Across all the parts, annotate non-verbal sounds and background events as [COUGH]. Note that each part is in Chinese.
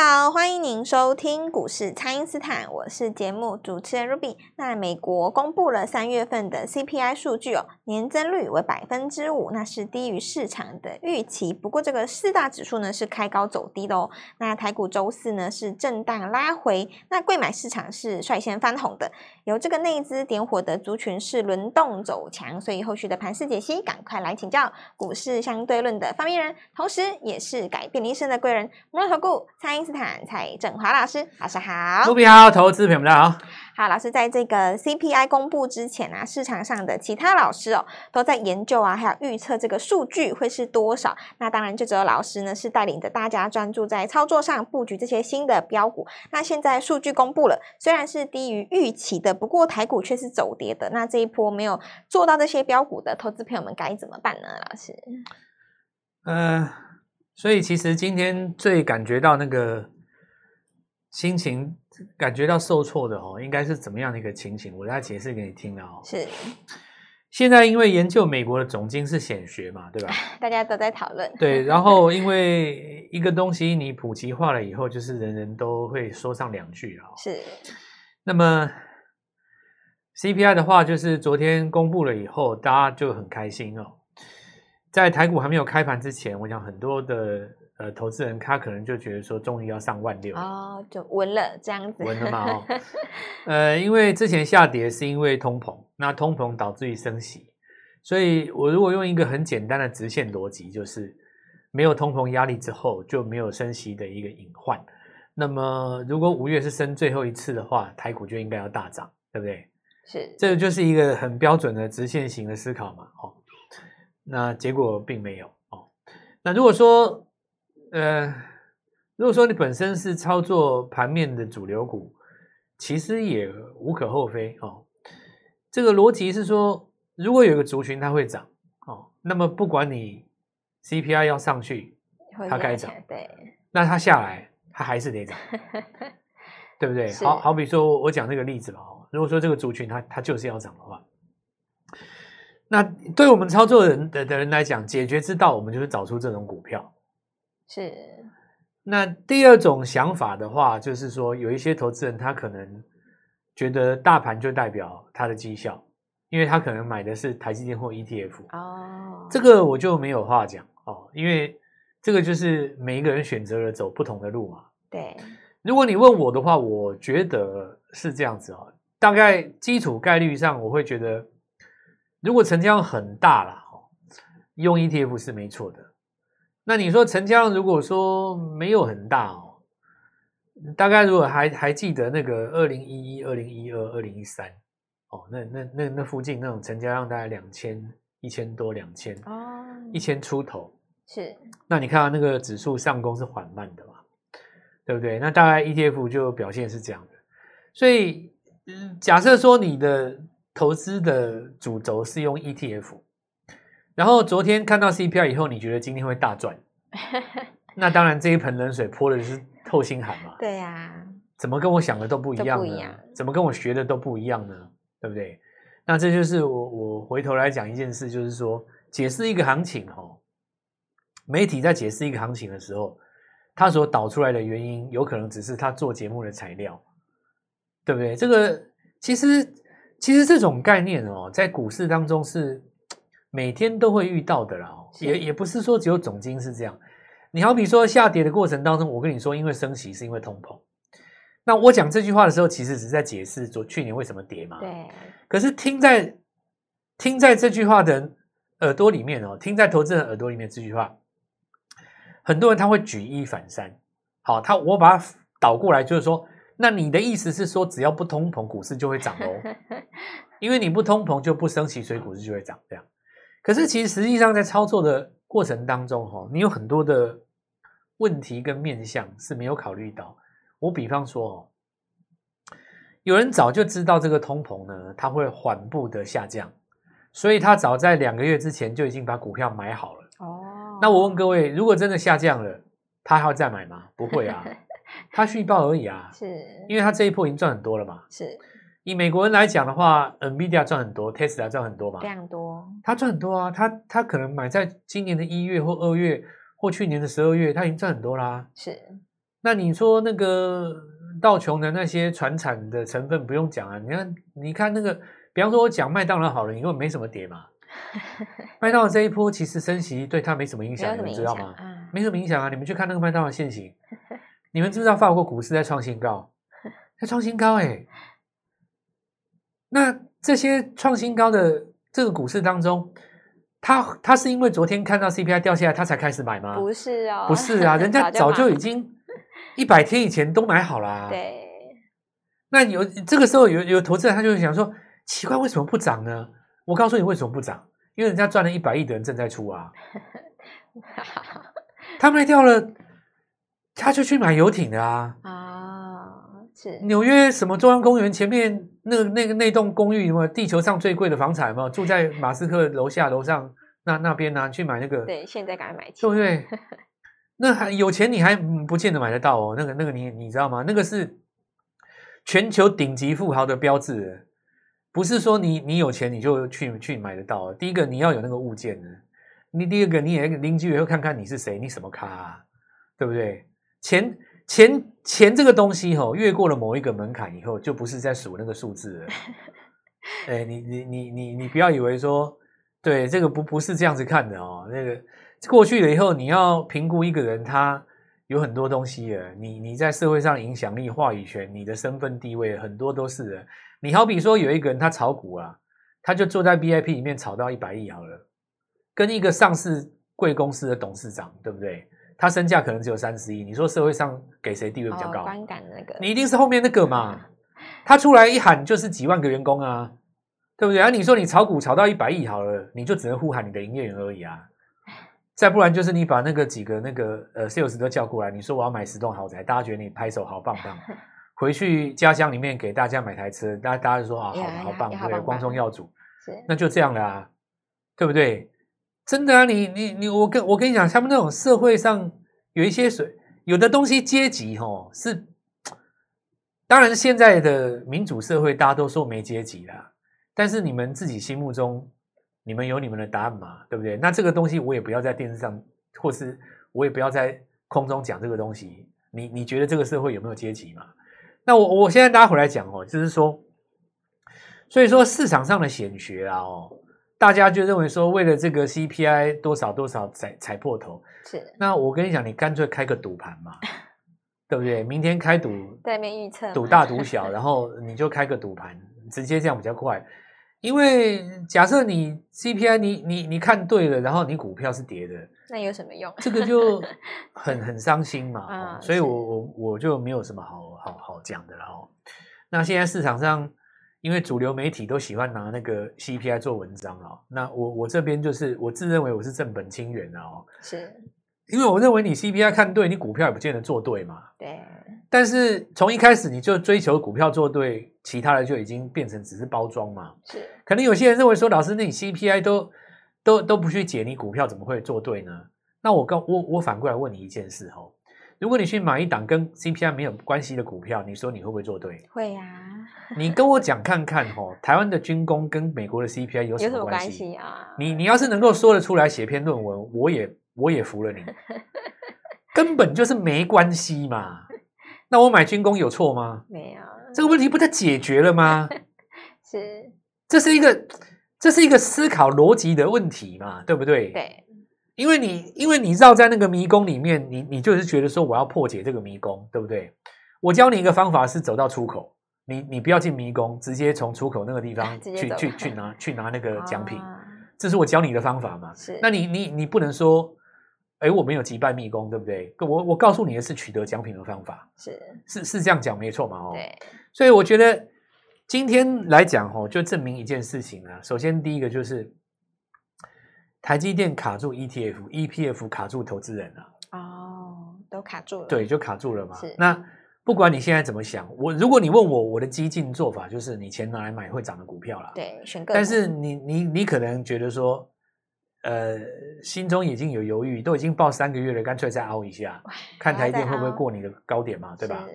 好，欢迎您收听股市蔡因斯坦，我是节目主持人 Ruby。那美国公布了三月份的 CPI 数据哦，年增率为百分之五，那是低于市场的预期。不过这个四大指数呢是开高走低的哦。那台股周四呢是震荡拉回，那柜买市场是率先翻红的，由这个内资点火的族群是轮动走强，所以后续的盘势解析，赶快来请教股市相对论的发明人，同时也是改变你一生的贵人——摩尔投顾蔡因斯坦蔡振华老师，老师好。卢比好，投资朋友们大家好。好，老师在这个 CPI 公布之前啊，市场上的其他老师哦都在研究啊，还有预测这个数据会是多少。那当然，就只有老师呢是带领着大家专注在操作上，布局这些新的标股。那现在数据公布了，虽然是低于预期的，不过台股却是走跌的。那这一波没有做到这些标股的投资朋友们该怎么办呢？老师？嗯、呃，所以其实今天最感觉到那个。心情感觉到受挫的哦，应该是怎么样的一个情形？我来解释给你听了哦。是，现在因为研究美国的总经是显学嘛，对吧？大家都在讨论。对，[LAUGHS] 然后因为一个东西你普及化了以后，就是人人都会说上两句了。是。那么 CPI 的话，就是昨天公布了以后，大家就很开心哦。在台股还没有开盘之前，我想很多的。呃，投资人他可能就觉得说，终于要上万六哦，就稳了这样子，稳了嘛哦。[LAUGHS] 呃，因为之前下跌是因为通膨，那通膨导致于升息，所以我如果用一个很简单的直线逻辑，就是没有通膨压力之后，就没有升息的一个隐患。那么如果五月是升最后一次的话，台股就应该要大涨，对不对？是，这个就是一个很标准的直线型的思考嘛。哦，那结果并没有哦。那如果说呃，如果说你本身是操作盘面的主流股，其实也无可厚非哦。这个逻辑是说，如果有一个族群它会涨哦，那么不管你 CPI 要上去，它该涨，对，那它下来它还是得涨，[LAUGHS] 对不对？好好比说我讲这个例子吧，如果说这个族群它它就是要涨的话，那对我们操作人的的人来讲，解决之道我们就是找出这种股票。是，那第二种想法的话，就是说有一些投资人他可能觉得大盘就代表他的绩效，因为他可能买的是台积电或 ETF 哦，这个我就没有话讲哦，因为这个就是每一个人选择了走不同的路嘛。对，如果你问我的话，我觉得是这样子哦，大概基础概率上，我会觉得如果成交量很大了，用 ETF 是没错的。那你说成交量如果说没有很大哦，大概如果还还记得那个二零一一、二零一二、二零一三哦，那那那那附近那种成交量大概两千、一千多、两千哦，一千出头是。那你看到那个指数上攻是缓慢的嘛，对不对？那大概 ETF 就表现是这样的。所以，假设说你的投资的主轴是用 ETF。然后昨天看到 CPI 以后，你觉得今天会大赚？[LAUGHS] 那当然，这一盆冷水泼的是透心寒嘛。对呀、啊，怎么跟我想的都不一样呢？怎么跟我学的都不一样呢？对不对？那这就是我我回头来讲一件事，就是说解释一个行情哦。媒体在解释一个行情的时候，他所导出来的原因，有可能只是他做节目的材料，对不对？这个其实其实这种概念哦，在股市当中是。每天都会遇到的啦，也也不是说只有总经是这样。你好比说下跌的过程当中，我跟你说，因为升息是因为通膨。那我讲这句话的时候，其实只是在解释昨去年为什么跌嘛。对。可是听在听在这句话的耳朵里面哦，听在投资人耳朵里面这句话，很多人他会举一反三。好，他我把它倒过来，就是说，那你的意思是说，只要不通膨，股市就会涨喽？[LAUGHS] 因为你不通膨就不升息，所以股市就会涨，这样。可是，其实实际上在操作的过程当中，哈，你有很多的问题跟面向是没有考虑到。我比方说，哦，有人早就知道这个通膨呢，它会缓步的下降，所以他早在两个月之前就已经把股票买好了。哦，那我问各位，如果真的下降了，他还要再买吗？不会啊，[LAUGHS] 他续报而已啊。是，因为他这一波已经赚很多了嘛。是。以美国人来讲的话，NVIDIA 赚很多，Tesla 赚很多嘛？非常多。他赚很多啊，他他可能买在今年的一月或二月或去年的十二月，他已经赚很多啦。是。那你说那个道琼的那些传产的成分不用讲啊，你看你看那个，比方说我讲麦当劳好了，因为没什么跌嘛。[LAUGHS] 麦当劳这一波其实升息对他没什么影响，你们知道吗？嗯、没什么影响啊！你们去看那个麦当劳现行，[LAUGHS] 你们知不知道法国股市在创新高？在创新高哎、欸！那这些创新高的这个股市当中，他他是因为昨天看到 CPI 掉下来，他才开始买吗？不是哦，不是啊，[LAUGHS] 人家早就已经一百天以前都买好了、啊。对。那有这个时候有有投资人他就会想说，奇怪，为什么不涨呢？我告诉你为什么不涨，因为人家赚了一百亿的人正在出啊。[LAUGHS] 他卖掉了，他就去买游艇的啊。啊，是纽约什么中央公园前面那那个那栋公寓，什么地球上最贵的房产嘛，住在马斯克楼下楼上 [LAUGHS] 那那边呢、啊？去买那个？对，现在赶快买，对不对？[LAUGHS] 那还有钱你还不见得买得到哦。那个那个你你知道吗？那个是全球顶级富豪的标志，不是说你你有钱你就去去买得到。第一个你要有那个物件呢。你第二个，你也邻居也会看看你是谁，你什么咖啊，对不对？钱钱钱这个东西吼，越过了某一个门槛以后，就不是在数那个数字了。[LAUGHS] 哎，你你你你你不要以为说，对这个不不是这样子看的哦。那个过去了以后，你要评估一个人，他有很多东西了。你你在社会上影响力、话语权、你的身份地位，很多都是的。你好比说有一个人他炒股啊，他就坐在 VIP 里面炒到一百亿好了。跟一个上市贵公司的董事长，对不对？他身价可能只有三十亿。你说社会上给谁地位比较高？观感那个，你一定是后面那个嘛。[LAUGHS] 他出来一喊就是几万个员工啊，对不对？啊，你说你炒股炒到一百亿好了，你就只能呼喊你的营业员而已啊。再不然就是你把那个几个那个呃 sales 都叫过来，你说我要买十栋豪宅，大家觉得你拍手好棒棒。[LAUGHS] 回去家乡里面给大家买台车，大家大家就说啊好好棒，对，光宗耀祖。是，那就这样了啊，对不对？真的啊，你你你，我跟我跟你讲，他们那种社会上有一些水，有的东西阶级吼是，当然现在的民主社会大家都说没阶级啦，但是你们自己心目中，你们有你们的答案嘛，对不对？那这个东西我也不要在电视上，或是我也不要在空中讲这个东西。你你觉得这个社会有没有阶级嘛？那我我现在大家回来讲哦，就是说，所以说市场上的显学啊哦。大家就认为说，为了这个 CPI 多少多少踩踩破头，是。那我跟你讲，你干脆开个赌盘嘛，[LAUGHS] 对不对？明天开赌，对面预测，赌大赌小，[LAUGHS] 然后你就开个赌盘，直接这样比较快。因为假设你 CPI 你你你看对了，然后你股票是跌的，那有什么用？这个就 [LAUGHS] 很很伤心嘛。嗯、所以我我我就没有什么好好好讲的了哦。那现在市场上。因为主流媒体都喜欢拿那个 CPI 做文章啊，那我我这边就是我自认为我是正本清源的哦，是，因为我认为你 CPI 看对，你股票也不见得做对嘛，对。但是从一开始你就追求股票做对，其他的就已经变成只是包装嘛，是。可能有些人认为说，老师，那你 CPI 都都都不去解，你股票怎么会做对呢？那我告我我反过来问你一件事哦。如果你去买一档跟 CPI 没有关系的股票，你说你会不会做对？会呀、啊。你跟我讲看看吼，[LAUGHS] 台湾的军工跟美国的 CPI 有什么关系？关系啊？你你要是能够说得出来，写篇论文，我也我也服了你。[LAUGHS] 根本就是没关系嘛。那我买军工有错吗？没有。这个问题不就解决了吗？[LAUGHS] 是。这是一个这是一个思考逻辑的问题嘛，对不对？对。因为你，因为你绕在那个迷宫里面，你你就是觉得说我要破解这个迷宫，对不对？我教你一个方法是走到出口，你你不要进迷宫，直接从出口那个地方 [LAUGHS] 去去去拿去拿那个 [LAUGHS] 奖品，啊，这是我教你的方法嘛？是。那你你你不能说，哎，我没有击败迷宫，对不对？我我告诉你的是取得奖品的方法，是是是这样讲没错嘛？哦，对。所以我觉得今天来讲哦，就证明一件事情啊。首先第一个就是。台积电卡住 ETF，EPF 卡住投资人了。哦，都卡住了。对，就卡住了嘛。是。那不管你现在怎么想，我如果你问我，我的激进做法就是你钱拿来买会涨的股票啦。对，选个。但是你你你可能觉得说，呃，心中已经有犹豫，都已经抱三个月了，干脆再熬一下，看台积电会不会过你的高点嘛，对吧？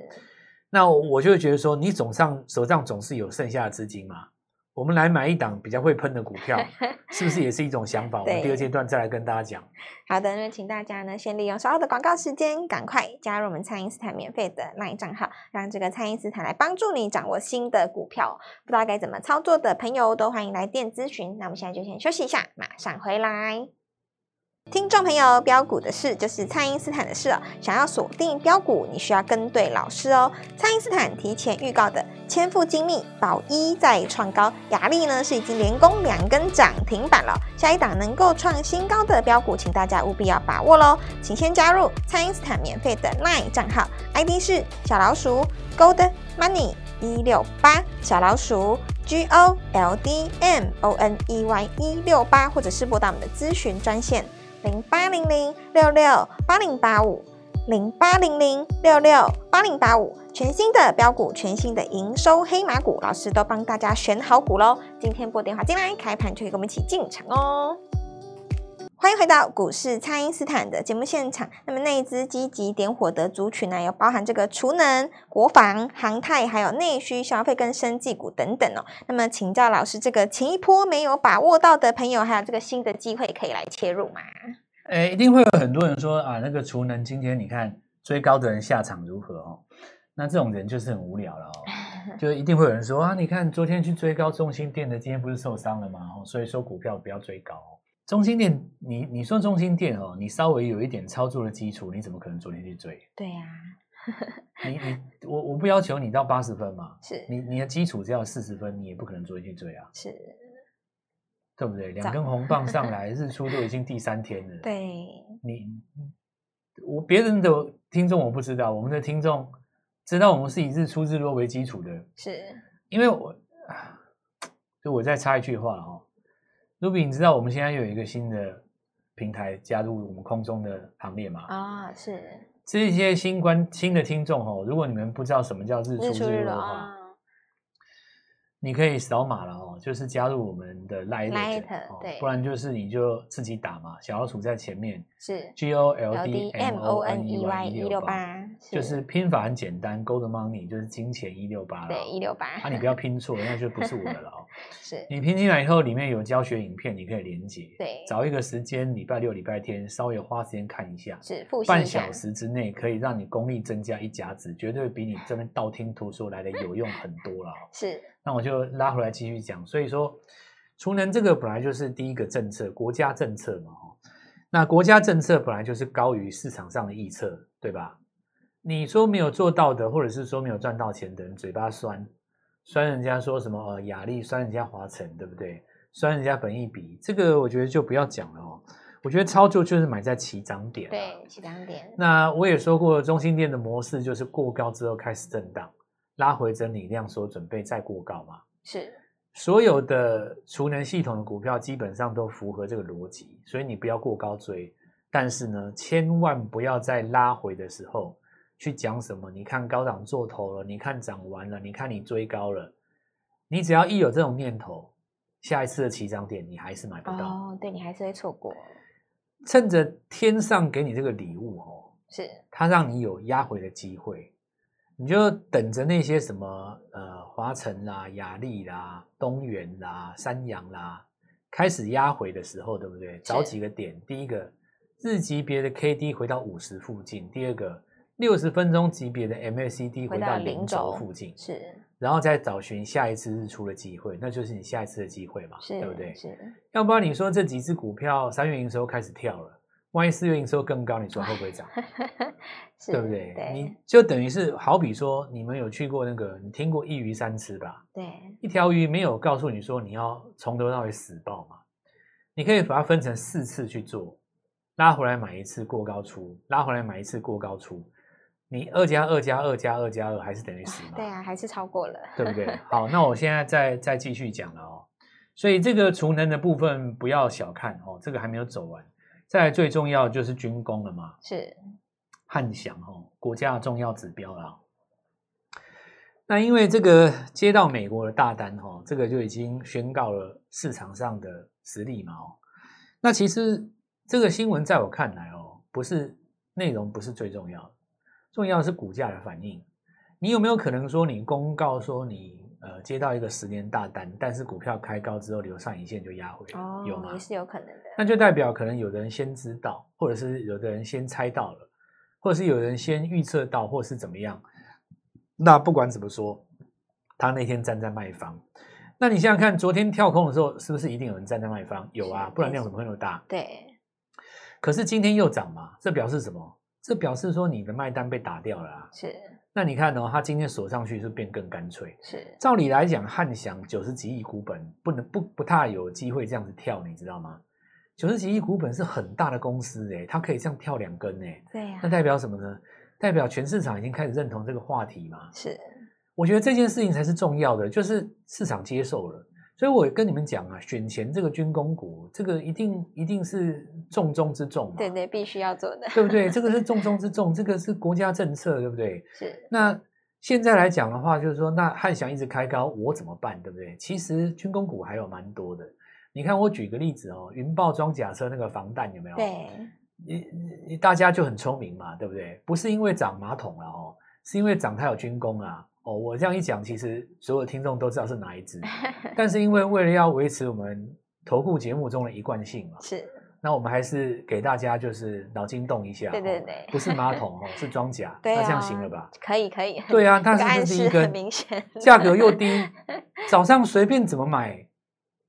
那我就会觉得说，你总上手上总是有剩下的资金嘛。我们来买一档比较会喷的股票，[LAUGHS] 是不是也是一种想法？我们第二阶段再来跟大家讲。好的，那请大家呢先利用稍后的广告时间，赶快加入我们蔡因斯坦免费的 LINE 账号，让这个蔡因斯坦来帮助你掌握新的股票。不知道该怎么操作的朋友，都欢迎来电咨询。那我们现在就先休息一下，马上回来。听众朋友，标股的事就是蔡因斯坦的事哦。想要锁定标股，你需要跟对老师哦。蔡因斯坦提前预告的千富精密宝一再创高，亚力呢是已经连攻两根涨停板了。下一档能够创新高的标股，请大家务必要把握喽。请先加入蔡因斯坦免费的 LINE 账号，ID 是小老鼠 Gold Money 一六八，小老鼠 G O L D M O N E Y 一六八，或者是拨打我们的咨询专线。零八零零六六八零八五，零八零零六六八零八五，全新的标股，全新的营收黑马股，老师都帮大家选好股喽。今天拨电话进来，开盘就可以跟我们一起进场哦。欢迎回到股市，蔡因斯坦的节目现场。那么那一支积极点火的族群呢，有包含这个储能、国防、航太，还有内需消费跟生技股等等哦。那么请教老师，这个前一波没有把握到的朋友，还有这个新的机会可以来切入吗？诶，一定会有很多人说啊，那个储能今天你看追高的人下场如何哦？那这种人就是很无聊了哦。[LAUGHS] 就一定会有人说啊，你看昨天去追高中心店的，今天不是受伤了吗？哦，所以说股票不要追高。中心店，你你说中心店哦，你稍微有一点操作的基础，你怎么可能昨天去追？对呀、啊，你你 [LAUGHS] 我我不要求你到八十分嘛，是。你你的基础只要四十分，你也不可能昨天去追啊，是，对不对？两根红棒上 [LAUGHS] 来，日出都已经第三天了，对，你我别人的听众我不知道，我们的听众知道我们是以日出日落为基础的，是。因为我就我再插一句话哦。Ruby，你知道我们现在又有一个新的平台加入我们空中的行列吗？啊，是。这些新观新的听众哦，如果你们不知道什么叫日出日落的话。你可以扫码了哦，就是加入我们的 Lite，对，不然就是你就自己打嘛，小老鼠在前面是 G O L D M O N E Y 一六八，就是拼法很简单，Gold Money 就是金钱一六八了，对，一六八，啊，你不要拼错，那就不是我的了哦。[LAUGHS] 是你拼进来以后，里面有教学影片，你可以连接，对，找一个时间，礼拜六、礼拜天，稍微花时间看一下，是复习半小时之内可以让你功力增加一甲子，绝对比你这边道听途说来的有用很多了。是。那我就拉回来继续讲，所以说，储能这个本来就是第一个政策，国家政策嘛，那国家政策本来就是高于市场上的预测，对吧？你说没有做到的，或者是说没有赚到钱的人，嘴巴酸，酸人家说什么呃雅力，酸人家华晨，对不对？酸人家本益比，这个我觉得就不要讲了哦。我觉得操作就是买在起涨点，对，起涨点。那我也说过，中心店的模式就是过高之后开始震荡。拉回整理量缩，准备再过高嘛？是，所有的储能系统的股票基本上都符合这个逻辑，所以你不要过高追。但是呢，千万不要在拉回的时候去讲什么。你看高档做头了，你看涨完了，你看你追高了。你只要一有这种念头，下一次的起涨点你还是买不到。哦，对，你还是会错过。趁着天上给你这个礼物哦，是，它让你有压回的机会。你就等着那些什么呃华晨啦、雅力啦、东元啦、三阳啦，开始压回的时候，对不对？找几个点，第一个日级别的 K D 回到五十附近，第二个六十分钟级别的 M A C D 回到零轴附近，是，然后再找寻下一次日出的机会，那就是你下一次的机会嘛，对不对？是，要不然你说这几只股票三月营收开始跳了。万一四月营收更高，你说会不会涨？[LAUGHS] 对不对？对，你就等于是好比说，你们有去过那个，你听过一鱼三吃吧？对，一条鱼没有告诉你说你要从头到尾死抱嘛？你可以把它分成四次去做，拉回来买一次过高出，拉回来买一次过高出，你二加二加二加二加二还是等于十嘛？对啊，还是超过了，对不对？[LAUGHS] 好，那我现在再再继续讲了哦。所以这个储能的部分不要小看哦，这个还没有走完。再来最重要就是军工了嘛，是汉翔哦，国家的重要指标啦。那因为这个接到美国的大单哈，这个就已经宣告了市场上的实力嘛哦。那其实这个新闻在我看来哦，不是内容不是最重要的，重要的是股价的反应。你有没有可能说你公告说你呃接到一个十年大单，但是股票开高之后留上影线就压回来，哦，有吗？也是有可能的。那就代表可能有的人先知道，或者是有的人先猜到了，或者是有人先预测到，或者是怎么样。那不管怎么说，他那天站在卖方。那你想想看，昨天跳空的时候，是不是一定有人站在卖方？有啊，不然量怎么会那么大？对。可是今天又涨嘛，这表示什么？这表示说你的卖单被打掉了啊。是。那你看哦，它今天锁上去是变更干脆。是。照理来讲，汉翔九十几亿股本不能不不太有机会这样子跳，你知道吗？九十几亿股本是很大的公司诶，它可以这样跳两根诶。对呀。那代表什么呢？代表全市场已经开始认同这个话题嘛？是。我觉得这件事情才是重要的，就是市场接受了。所以我跟你们讲啊，选前这个军工股，这个一定一定是重中之重嘛。对对，必须要做的，对不对？这个是 [LAUGHS] 重中之重，这个是国家政策，对不对？是。那现在来讲的话，就是说，那汉翔一直开高，我怎么办？对不对？其实军工股还有蛮多的。你看，我举个例子哦，云豹装甲车那个防弹有没有？对。你你大家就很聪明嘛，对不对？不是因为涨马桶了哦，是因为涨它有军工啊。哦，我这样一讲，其实所有听众都知道是哪一支，[LAUGHS] 但是因为为了要维持我们投顾节目中的一贯性嘛，是，那我们还是给大家就是脑筋动一下，对对对，不是马桶哦，是装甲，[LAUGHS] 对啊，那这样行了吧？可以可以，对啊，[LAUGHS] 它是这是一个明显，价格又低，早上随便怎么买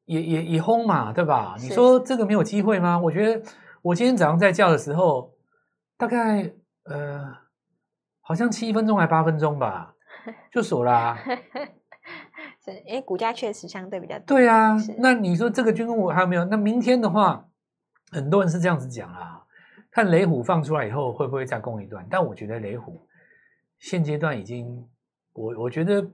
也也也轰嘛，对吧？你说这个没有机会吗？我觉得我今天早上在叫的时候，大概呃，好像七分钟还八分钟吧。[LAUGHS] 就锁啦、[LAUGHS] 啊，是因为股价确实相对比较低。对啊，那你说这个军工股还有没有？那明天的话，很多人是这样子讲啦，看雷虎放出来以后会不会再攻一段？但我觉得雷虎现阶段已经，我我觉得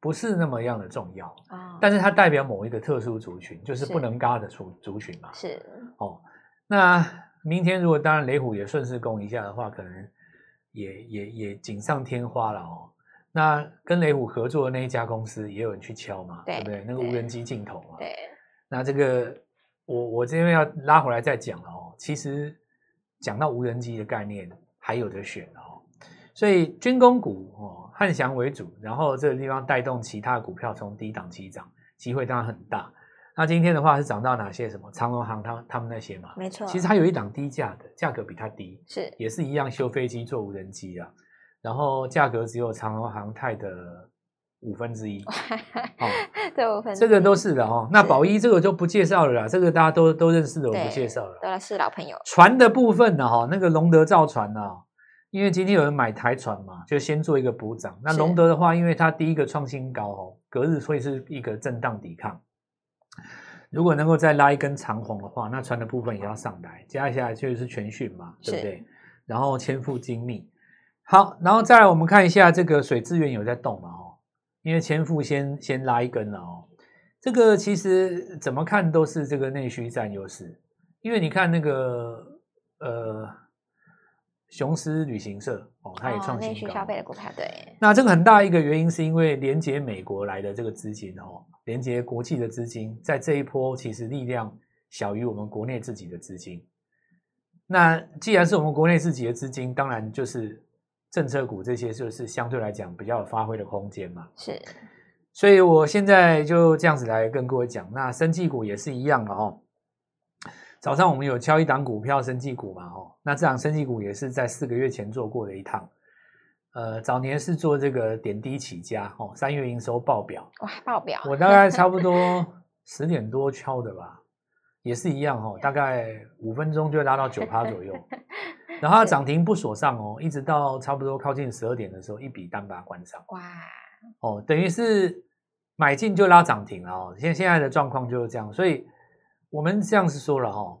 不是那么样的重要啊。哦、但是它代表某一个特殊族群，就是不能嘎的族族群嘛。是哦，那明天如果当然雷虎也顺势攻一下的话，可能也也也锦上添花了哦。那跟雷虎合作的那一家公司也有人去敲嘛，对，对不对？那个无人机镜头嘛。对。那这个我我这边要拉回来再讲了哦。其实讲到无人机的概念，还有的选哦。所以军工股哦，汉翔为主，然后这个地方带动其他股票从低档起涨，机会当然很大。那今天的话是涨到哪些？什么长隆航他他们那些嘛？没错。其实它有一档低价的，价格比它低，是也是一样修飞机做无人机啊。然后价格只有长荣航太的五分之一，[LAUGHS] 哦，对，五分之一，这个都是的哦。那宝一这个就不介绍了啦，这个大家都都认识的，我不介绍了。都是老朋友。船的部分呢，哈，那个龙德造船呢，因为今天有人买台船嘛，就先做一个补涨。那龙德的话，因为它第一个创新高哦，隔日会是一个震荡抵抗。如果能够再拉一根长红的话，那船的部分也要上来。接下来就是全讯嘛，对不对？然后千富精密。好，然后再来我们看一下这个水资源有在动嘛？哦，因为千富先先拉一根了哦。这个其实怎么看都是这个内需占优势，因为你看那个呃雄狮旅行社哦，它也创新高。哦，内需消费的股票对。那这个很大一个原因是因为连接美国来的这个资金哦，连接国际的资金，在这一波其实力量小于我们国内自己的资金。那既然是我们国内自己的资金，当然就是。政策股这些就是相对来讲比较有发挥的空间嘛，是，所以我现在就这样子来跟各位讲，那生技股也是一样的哦。早上我们有敲一档股票，生技股嘛，哦，那这档生技股也是在四个月前做过的一趟，呃，早年是做这个点滴起家，哦，三月营收爆表，哇，报表，我大概差不多 [LAUGHS] 十点多敲的吧，也是一样哦，大概五分钟就拉到九趴左右。然后它涨停不锁上哦，一直到差不多靠近十二点的时候，一笔单把它关上。哇，哦，等于是买进就拉涨停了哦。现现在的状况就是这样，所以我们这样是说了哦，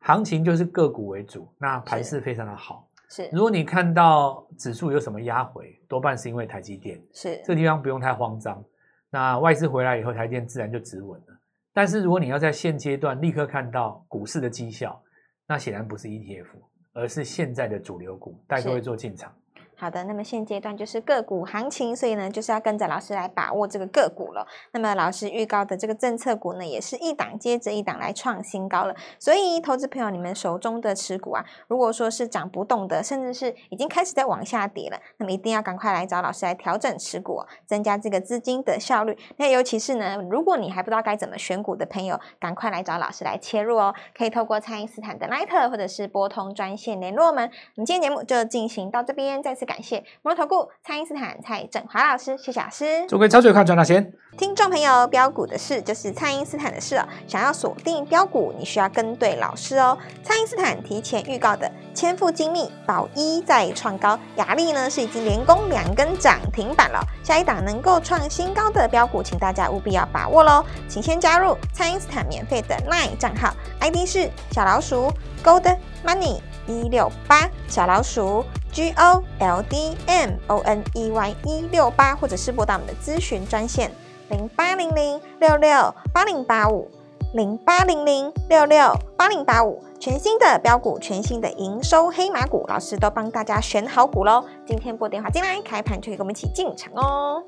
行情就是个股为主，那盘势非常的好。是，如果你看到指数有什么压回，多半是因为台积电。是，这个地方不用太慌张。那外资回来以后，台积电自然就止稳了。但是如果你要在现阶段立刻看到股市的绩效，那显然不是 ETF。而是现在的主流股，带各位做进场。好的，那么现阶段就是个股行情，所以呢，就是要跟着老师来把握这个个股了。那么老师预告的这个政策股呢，也是一档接着一档来创新高了。所以，投资朋友，你们手中的持股啊，如果说是涨不动的，甚至是已经开始在往下跌了，那么一定要赶快来找老师来调整持股，增加这个资金的效率。那尤其是呢，如果你还不知道该怎么选股的朋友，赶快来找老师来切入哦。可以透过蔡因斯坦的 Line 或者是拨通专线联络我们。我们今天节目就进行到这边，再次感谢摩投顾蔡因斯坦蔡振华老师，谢谢老师。祝各位操作看，赚大钱！听众朋友，标股的事就是蔡因斯坦的事哦。想要锁定标股，你需要跟对老师哦。蔡因斯坦提前预告的千富精密宝一再创高，雅力呢是已经连攻两根涨停板了。下一档能够创新高的标股，请大家务必要把握喽。请先加入蔡因斯坦免费的 LINE 账号，ID 是小老鼠 Gold Money 一六八，小老鼠 G O L D M O N E Y 一六八，或者是拨打我们的咨询专线。零八零零六六八零八五，零八零零六六八零八五，全新的标股，全新的营收黑马股，老师都帮大家选好股喽。今天拨电话进来，开盘就可以跟我们一起进场哦。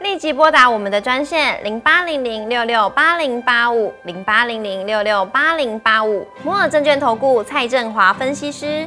立即拨打我们的专线零八零零六六八零八五，零八零零六六八零八五，摩尔证券投顾蔡振华分析师。